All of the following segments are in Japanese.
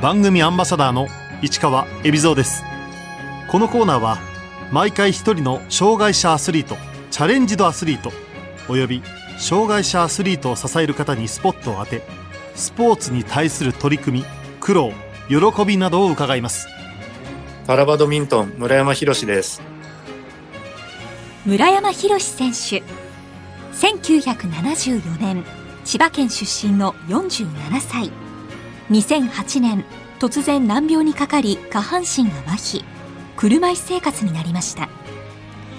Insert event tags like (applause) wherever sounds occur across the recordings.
番組アンバサダーの市川恵比蔵です。このコーナーは毎回一人の障害者アスリートチャレンジドアスリートおよび障害者アスリートを支える方にスポットを当てスポーツに対する取り組み苦労喜びなどを伺います。パラバドミントン村山博です。村山博選手。1974年千葉県出身の47歳2008年突然難病にかかり下半身が麻痺車椅子生活になりました。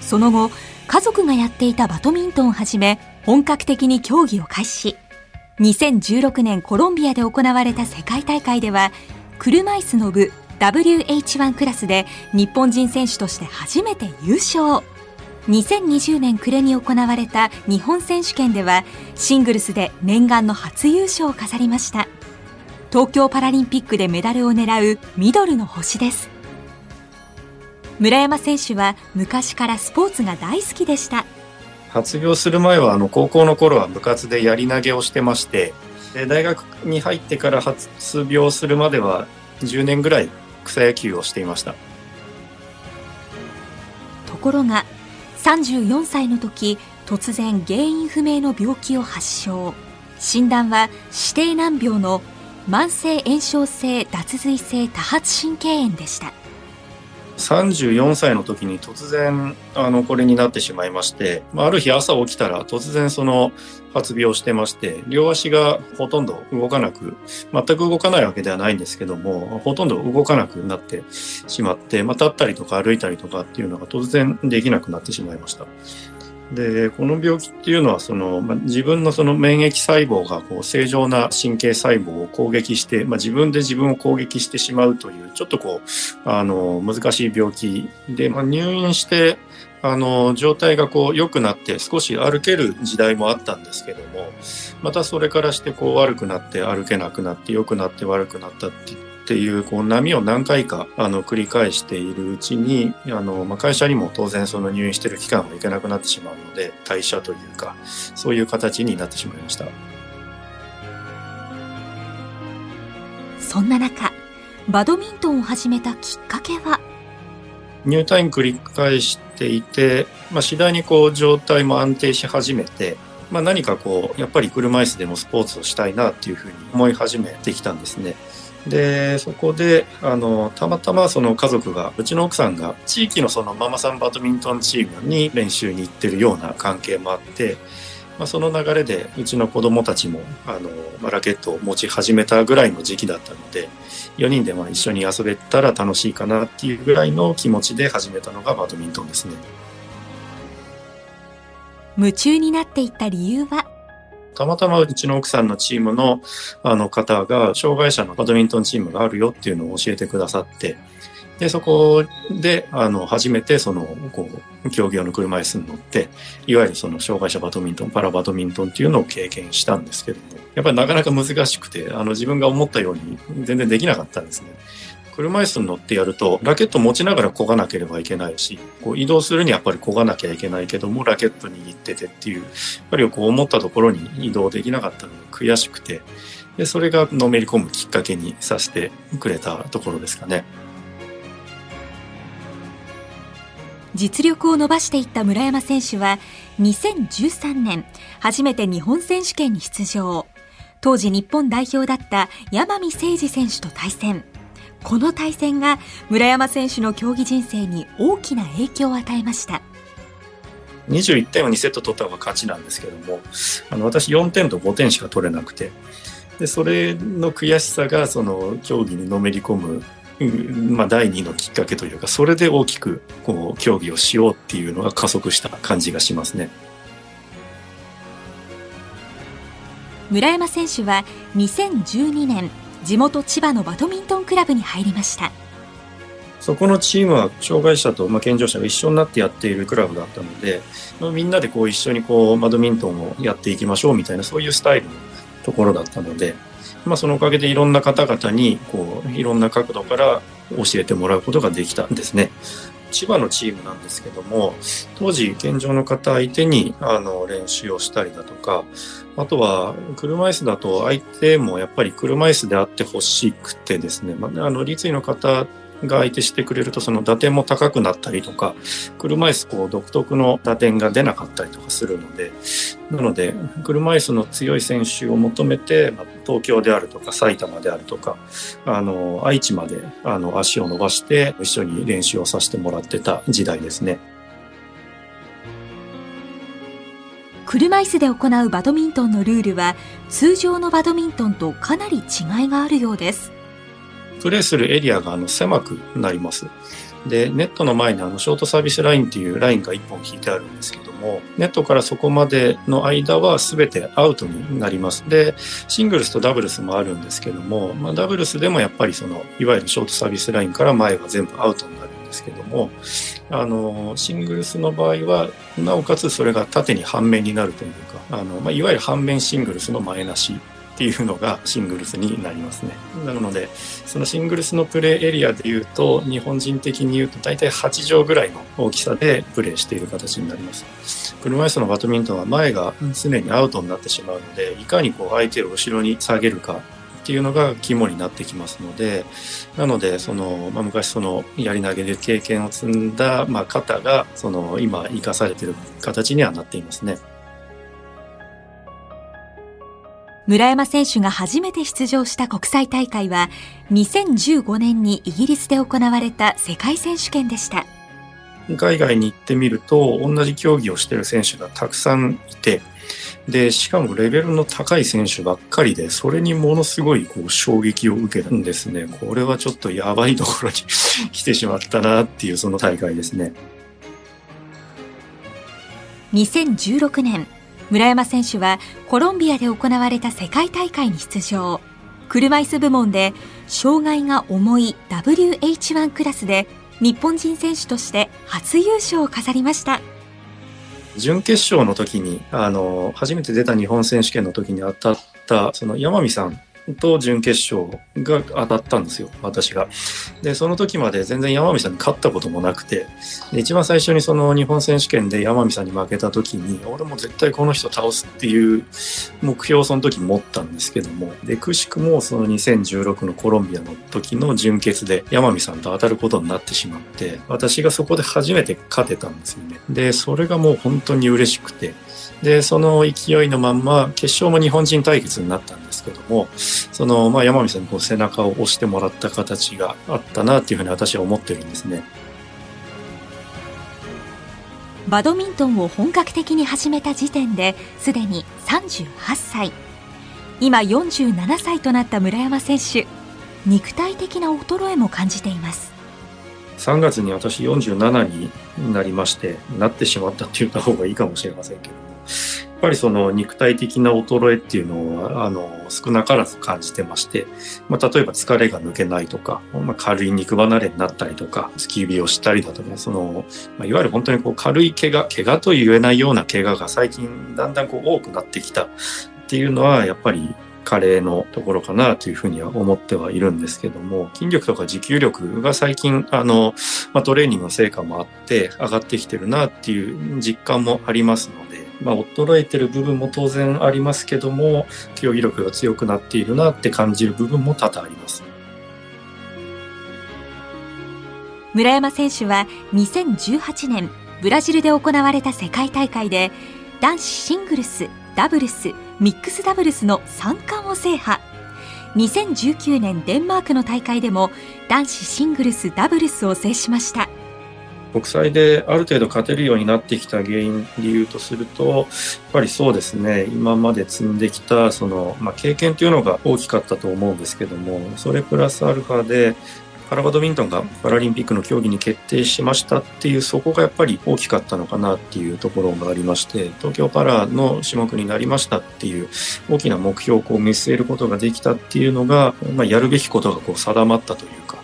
その後家族がやっていたバドミントンをはじめ本格的に競技を開始。2016年コロンビアで行われた世界大会では車椅子の部 WH1 クラスで日本人選手として初めて優勝。2020年暮れに行われた日本選手権ではシングルスで念願の初優勝を飾りました。東京パラリンピックでメダルを狙うミドルの星です。村山選手は昔からスポーツが大好きでした。発病する前はあの高校の頃は部活でやり投げをしてましてで大学に入ってから発病するまでは10年ぐらい草野球をしていました。ところが34歳の時突然原因不明の病気を発症。診断は指定難病の慢性炎症性脱髄性多発神経炎でした34歳の時に突然あのこれになってしまいましてある日朝起きたら突然その発病してまして両足がほとんど動かなく全く動かないわけではないんですけどもほとんど動かなくなってしまって、まあ、立ったりとか歩いたりとかっていうのが突然できなくなってしまいました。で、この病気っていうのは、その、まあ、自分のその免疫細胞がこう正常な神経細胞を攻撃して、まあ、自分で自分を攻撃してしまうという、ちょっとこう、あの、難しい病気で、まあ、入院して、あの、状態がこう良くなって少し歩ける時代もあったんですけども、またそれからしてこう悪くなって歩けなくなって良くなって悪くなったってっていうこう波を何回かあの繰り返しているうちにあの、まあ、会社にも当然その入院してる期間がいけなくなってしまうので退社というかそういう形になってしまいましたそんな中バドミントンを始めたきっかけは？入退院繰り返していて、まあ、次第にこう状態も安定し始めてまあ、何かこうやっぱり車椅子でもスポーツをしたいなっていうふうに思い始めてきたんですね。でそこであのたまたまその家族がうちの奥さんが地域のそのママさんバドミントンチームに練習に行ってるような関係もあって、まあ、その流れでうちの子供たちもあの、まあ、ラケットを持ち始めたぐらいの時期だったので4人でまあ一緒に遊べたら楽しいかなっていうぐらいの気持ちで始めたのがバドミントンですね。夢中になっていった理由はたまたまうちの奥さんのチームのあの方が、障害者のバドミントンチームがあるよっていうのを教えてくださって、で、そこで、あの、初めて、その、こう、競技用の車椅子に乗って、いわゆるその、障害者バドミントン、パラバドミントンっていうのを経験したんですけども、やっぱりなかなか難しくて、あの、自分が思ったように全然できなかったんですね。車椅子に乗ってやると、ラケット持ちながら漕がなければいけないし、こう移動するにやっぱり漕がなきゃいけないけども、ラケット握っててっていう、やっぱりこう思ったところに移動できなかったのが悔しくて、で、それがのめり込むきっかけにさせてくれたところですかね。実力を伸ばしていった村山選手は2013年初めて日本選手権に出場当時日本代表だった山見誠二選手と対戦この対戦が村山選手の競技人生に大きな影響を与えました21点を2セット取った方が勝ちなんですけどもあの私4点と5点しか取れなくてでそれの悔しさがその競技にのめり込む、まあ、第2のきっかけというかそれで大きくこう競技をしようっていうのが加速した感じがしますね。村山選手は2012年地元千葉のバドミントンクラブに入りましたそこのチームは障害者と、健常者が一緒になってやっているクラブだったので、まあ、みんなでこう一緒にこうバドミントンをやっていきましょうみたいなそういうスタイルのところだったので、まあ、そのおかげでいろんな方々にこういろんな角度から教えてもらうことができたんですね。千葉のチームなんですけども、当時健常の方相手にあの練習をしたりだとか、あとは車椅子だと相手もやっぱり車椅子であってほしくてですね、まあ、あの立位の方が相手してくれるとその打点も高くなったりとか車椅子こう独特の打点が出なかったりとかするのでなので車椅子の強い選手を求めて、まあ、東京であるとか埼玉であるとかあの愛知まであの足を伸ばして一緒に練習をさせてもらってた時代ですね。車椅子で行うバドミントンのルールは通常のバドミントンとかなり違いがあるようですプレーするエリアがあの狭くなります。でネットの前にあのショートサービスラインっていうラインが1本引いてあるんですけどもネットからそこまでの間は全てアウトになります。でシングルスとダブルスもあるんですけども、まあ、ダブルスでもやっぱりそのいわゆるショートサービスラインから前は全部アウトになるんですけどもあのシングルスの場合はなおかつそれが縦に半面になるというかあの、まあ、いわゆる半面シングルスの前なしっていうのがシングルスになりますね。なので、そのシングルスのプレーエリアでいうと、日本人的に言うと大体8畳ぐらいの大きさでプレーしている形になります。車椅子のバドミントンは前が常にアウトになってしまうので、いかにこう相手を後ろに下げるかっていうのが肝になってきますので、なので、その、まあ、昔その、やり投げで経験を積んだ、まあ、方が、その、今、生かされている形にはなっていますね。村山選手が初めて出場した国際大会は、2015年にイギリスで行われた世界選手権でした。海外に行ってみると、同じ競技をしている選手がたくさんいて、で、しかもレベルの高い選手ばっかりで、それにものすごいこう衝撃を受けたんですね。これはちょっとやばいところに (laughs) 来てしまったなっていうその大会ですね。2016年、村山選手はコロンビアで行われた世界大会に出場。車椅子部門で障害が重い WH1 クラスで日本人選手として初優勝を飾りました。準決勝の時に、あの、初めて出た日本選手権の時に当たった、その山見さんと準決勝が当たったんですよ、私が。で、その時まで全然山美さんに勝ったこともなくて、で一番最初にその日本選手権で山美さんに負けた時に、俺も絶対この人倒すっていう目標をその時持ったんですけども、で、くしくもその2016のコロンビアの時の準決で山美さんと当たることになってしまって、私がそこで初めて勝てたんですよね。で、それがもう本当に嬉しくて、で、その勢いのまんま、決勝も日本人対決になったんですけども、その、まあ、山見さんにこう背中を押してもらった形があったなっていうふうに私は思ってるんですね。バドミントンを本格的に始めた時点ですでに38歳。今47歳となった村山選手、肉体的な衰えも感じています。3月に私47になりまして、なってしまったって言った方がいいかもしれませんけどっぱりその肉体的な衰えっていうのは、あの、少なからず感じてまして、まあ、例えば疲れが抜けないとか、まあ、軽い肉離れになったりとか、突き指をしたりだとか、その、まあ、いわゆる本当にこう軽い怪我、怪我と言えないような怪我が最近だんだんこう多くなってきたっていうのは、やっぱり加齢のところかなというふうには思ってはいるんですけども、筋力とか持久力が最近、あの、まあ、トレーニングの成果もあって上がってきてるなっていう実感もありますの、まあ、衰えてる部分も当然ありますけども、競技力が強くなっているなって感じる部分も多々あります。村山選手は2018年ブラジルで行われた世界大会で男子シングルス、ダブルス、ミックスダブルスの3冠を制覇。2019年デンマークの大会でも男子シングルス、ダブルスを制しました。国際である程度勝てるようになってきた原因理由とすると、やっぱりそうですね、今まで積んできた、その、まあ、経験というのが大きかったと思うんですけども、それプラスアルファで、パラバドミントンがパラリンピックの競技に決定しましたっていう、そこがやっぱり大きかったのかなっていうところがありまして、東京パラの種目になりましたっていう大きな目標をこう見据えることができたっていうのが、まあ、やるべきことがこう定まったというか、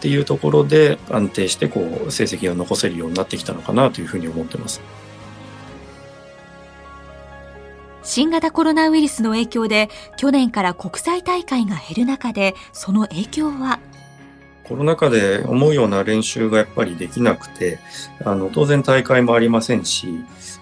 っていうところで安定してこう成績が残せるようになってきたのかなというふうに思ってます。新型コロナウイルスの影響で去年から国際大会が減る中でその影響は？コロナ禍で思うような練習がやっぱりできなくて、あの、当然大会もありませんし、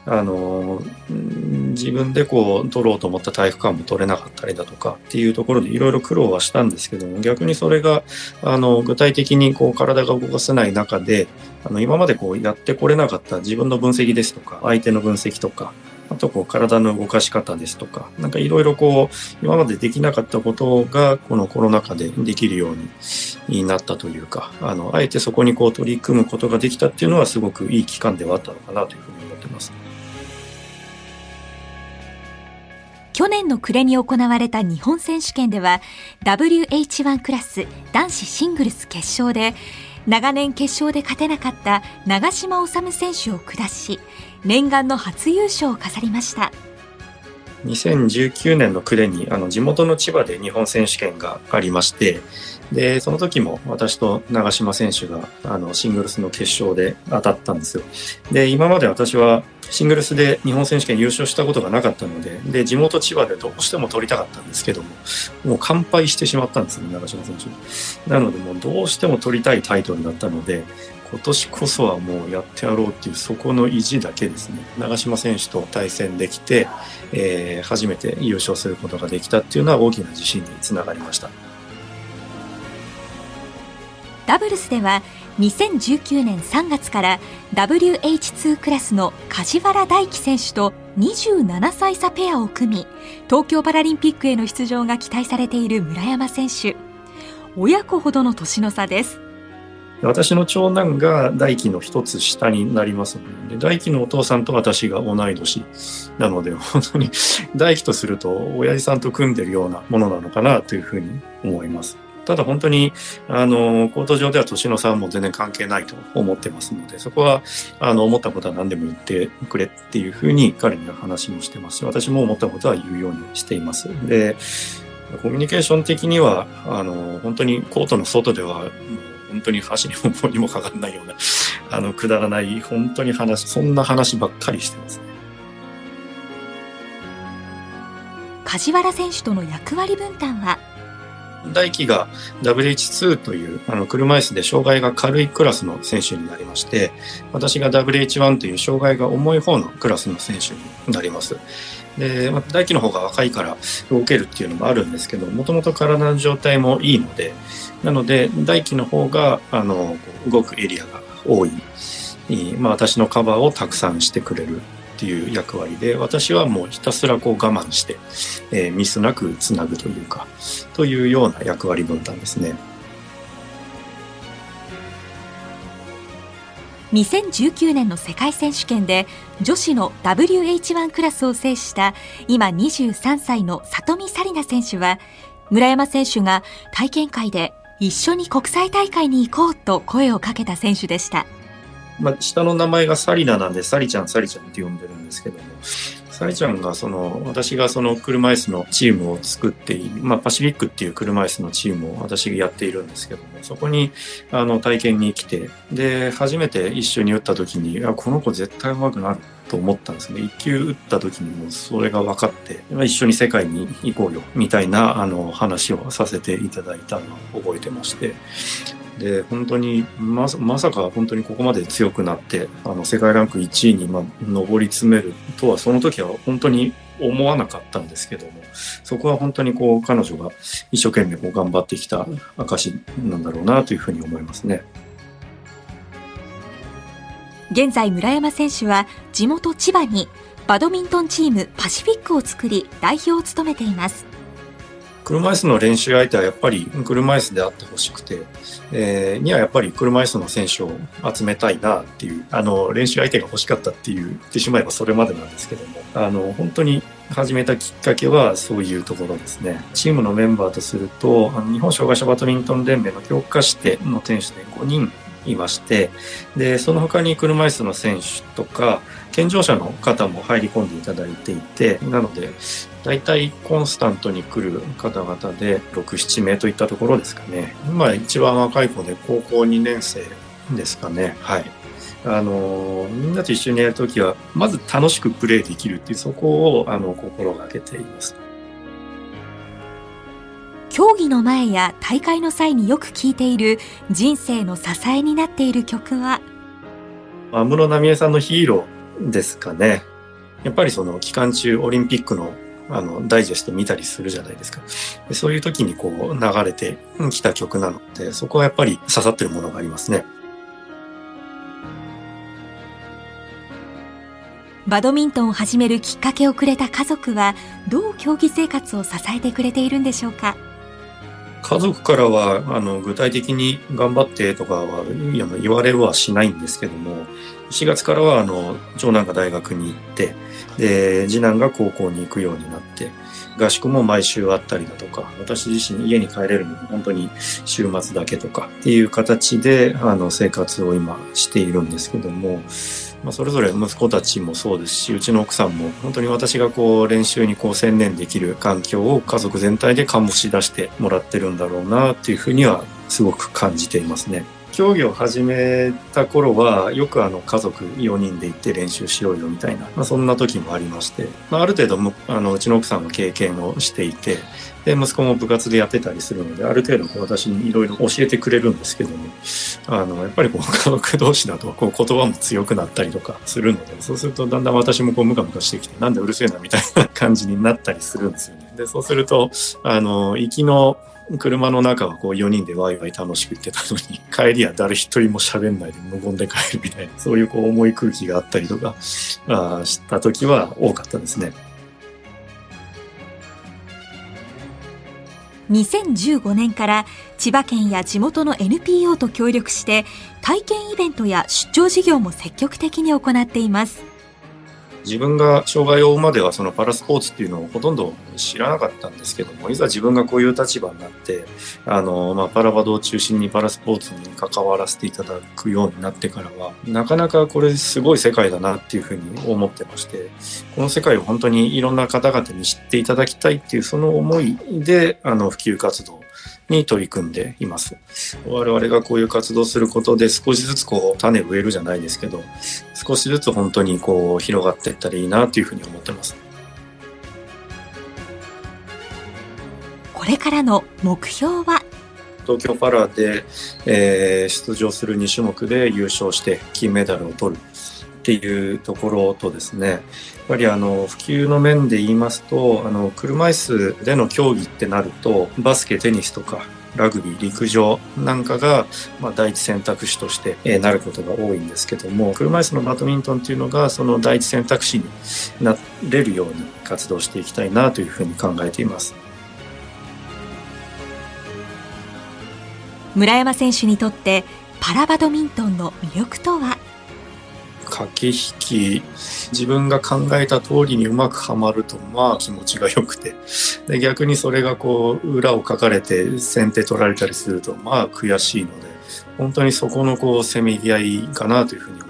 あの、自分でこう、取ろうと思った体育館も取れなかったりだとかっていうところでいろいろ苦労はしたんですけども、逆にそれが、あの、具体的にこう、体が動かせない中で、あの、今までこう、やってこれなかった自分の分析ですとか、相手の分析とか、あとこう体の動かし方ですとか、なんかいろいろこう、今までできなかったことが、このコロナ禍でできるようになったというか、あの、あえてそこにこう取り組むことができたっていうのはすごくいい期間ではあったのかなというふうに思ってます。去年の暮れに行われた日本選手権では WH1 クラス男子シングルス決勝で長年決勝で勝てなかった長嶋治選手を下し念願の初優勝を飾りました。2019年の暮れにあの地元の千葉で日本選手権がありましてでその時も私と長嶋選手があのシングルスの決勝で当たったんですよ。で今まで私はシングルスで日本選手権優勝したことがなかったのでで地元千葉でどうしても取りたかったんですけどももう完敗してしまったんですね長嶋選手。なのでもうどうしても取りたいタイトルだったので今年こそはもうやってやろうっていうそこの意地だけですね。長嶋選手と対戦できて、えー、初めて優勝することができたっていうのは大きな自信につながりました。ダブルスでは2019年3月から WH2 クラスの梶原大輝選手と27歳差ペアを組み東京パラリンピックへの出場が期待されている村山選手。親子ほどの年の差です。私の長男が大輝の一つ下になりますので、大輝のお父さんと私が同い年なので、本当に (laughs) 大輝とすると親父さんと組んでるようなものなのかなというふうに思います。ただ本当に、あの、コート上では年の差も全然関係ないと思ってますので、そこは、あの、思ったことは何でも言ってくれっていうふうに彼には話もしてますし、私も思ったことは言うようにしています。で、コミュニケーション的には、あの、本当にコートの外では、本当に箸にも棒にもかからないような、(laughs) あの、くだらない、本当に話、そんな話ばっかりしてますね。梶原選手との役割分担は？大輝が WH2 というあの車椅子で障害が軽いクラスの選手になりまして、私が WH1 という障害が重い方のクラスの選手になります。で、まあ、大輝の方が若いから動けるっていうのもあるんですけど、もともと体の状態もいいので、なので、大輝の方が、あの、動くエリアが多い。まあ、私のカバーをたくさんしてくれるっていう役割で、私はもうひたすらこう我慢して、えー、ミスなくつなぐというか、というような役割分担ですね。2019年の世界選手権で女子の WH1 クラスを制した今23歳の里見紗理奈選手は村山選手が体験会で一緒に国際大会に行こうと声をかけた選手でした。まあ、下の名前が紗理奈なんで、紗理ちゃん、紗理ちゃんって呼んでるんですけども、サリちゃんがその、私がその車椅子のチームを作っている、まあ、パシフィックっていう車椅子のチームを私がやっているんですけども、そこに、あの、体験に来て、で、初めて一緒に打った時に、あ、この子絶対上手くなると思ったんですね。一球打った時にもそれが分かって、一緒に世界に行こうよ、みたいな、あの、話をさせていただいたのを覚えてまして、で、本当にま、まさか本当にここまで強くなって、あの、世界ランク1位に、ま上り詰めるとは、その時は本当に思わなかったんですけども、そこは本当にこう、彼女が一生懸命こう頑張ってきた証なんだろうなというふうに思いますね。現在村山選手は地元千葉にバドミントンチームパシフィックを作り代表を務めています車椅子の練習相手はやっぱり車椅子であってほしくて、えー、にはやっぱり車椅子の選手を集めたいなっていう、あの、練習相手が欲しかったっていう、言ってしまえばそれまでなんですけども、あの、本当に始めたきっかけはそういうところですね。チームのメンバーとすると、あの日本障害者バドミントン連盟の強化しての選手で5人いまして、で、その他に車椅子の選手とか、健常者の方も入り込んでいただいていて、なので、大体コンスタントに来る方々で6、7名といったところですかね。今一番若い子で高校2年生ですかね。はい。あの、みんなと一緒にやるときは、まず楽しくプレイできるっていう、そこを、あの、心がけています。競技の前や大会の際によく聴いている人生の支えになっている曲は？安室奈美恵さんのヒーローですかね。やっぱりその期間中オリンピックのあのダイジェスト見たりするじゃないですか。そういう時にこう流れてきた曲なので、そこはやっぱり刺さってるものがありますね。バドミントンを始めるきっかけをくれた家族はどう競技生活を支えてくれているんでしょうか？家族からはあの具体的に頑張ってとかは言われはしないんですけども4月からはあの長男が大学に行ってで次男が高校に行くようになって合宿も毎週あったりだとか私自身家に帰れるのも本当に週末だけとかっていう形であの生活を今しているんですけどもまあ、それぞれ息子たちもそうですしうちの奥さんも本当に私がこう練習にこう専念できる環境を家族全体で醸し出してもらってるんだろうなっていうふうにはすごく感じていますね。競技を始めた頃はよくあの家族4人で行って練習しようよみたいな、まあ、そんな時もありまして、まあ、ある程度もあのうちの奥さんは経験をしていてで息子も部活でやってたりするのである程度私にいろいろ教えてくれるんですけどもあのやっぱりこう家族同士だとこう言葉も強くなったりとかするのでそうするとだんだん私もこうムカムカしてきてなんでうるせえなみたいな感じになったりするんですよね。でそうするとあの行きの車の中はこう4人でワイワイ楽しく行ってたのに、(laughs) 帰りは誰一人も喋んないで無言で帰るみたいな、そういうこう重い空気があったりとか、あした時は多かったですね。2015年から千葉県や地元の NPO と協力して体験イベントや出張事業も積極的に行っています。自分が障害を負うまではそのパラスポーツっていうのをほとんど知らなかったんですけどもいざ自分がこういう立場になってあの、まあ、パラバドを中心にパラスポーツに関わらせていただくようになってからはなかなかこれすごい世界だなっていうふうに思ってましてこの世界を本当にいろんな方々に知っていただきたいっていうその思いであの普及活動に取り組んでいます。我々がこういう活動することで少しずつこう種植えるじゃないですけど、少しずつ本当にこう広がっていったらいいなというふうに思ってます。これからの目標は？東京パラで、えー、出場する2種目で優勝して金メダルを取るっていうところとですね、やっぱりあの普及の面で言いますと、あの車椅子での競技ってなると、バスケ、テニスとか、ラグビー、陸上なんかが、まあ、第一選択肢として、えなることが多いんですけども、車椅子のバドミントンっていうのが、その第一選択肢になれるように活動していきたいなというふうに考えています。村山選手にとってパラバドミントンの魅力とは？駆け引き、自分が考えた通りにうまくはまると、まあ気持ちが良くて、で逆にそれがこう、裏をかかれて先手取られたりすると、まあ悔しいので、本当にそこのこう、せめぎ合いかなというふうに。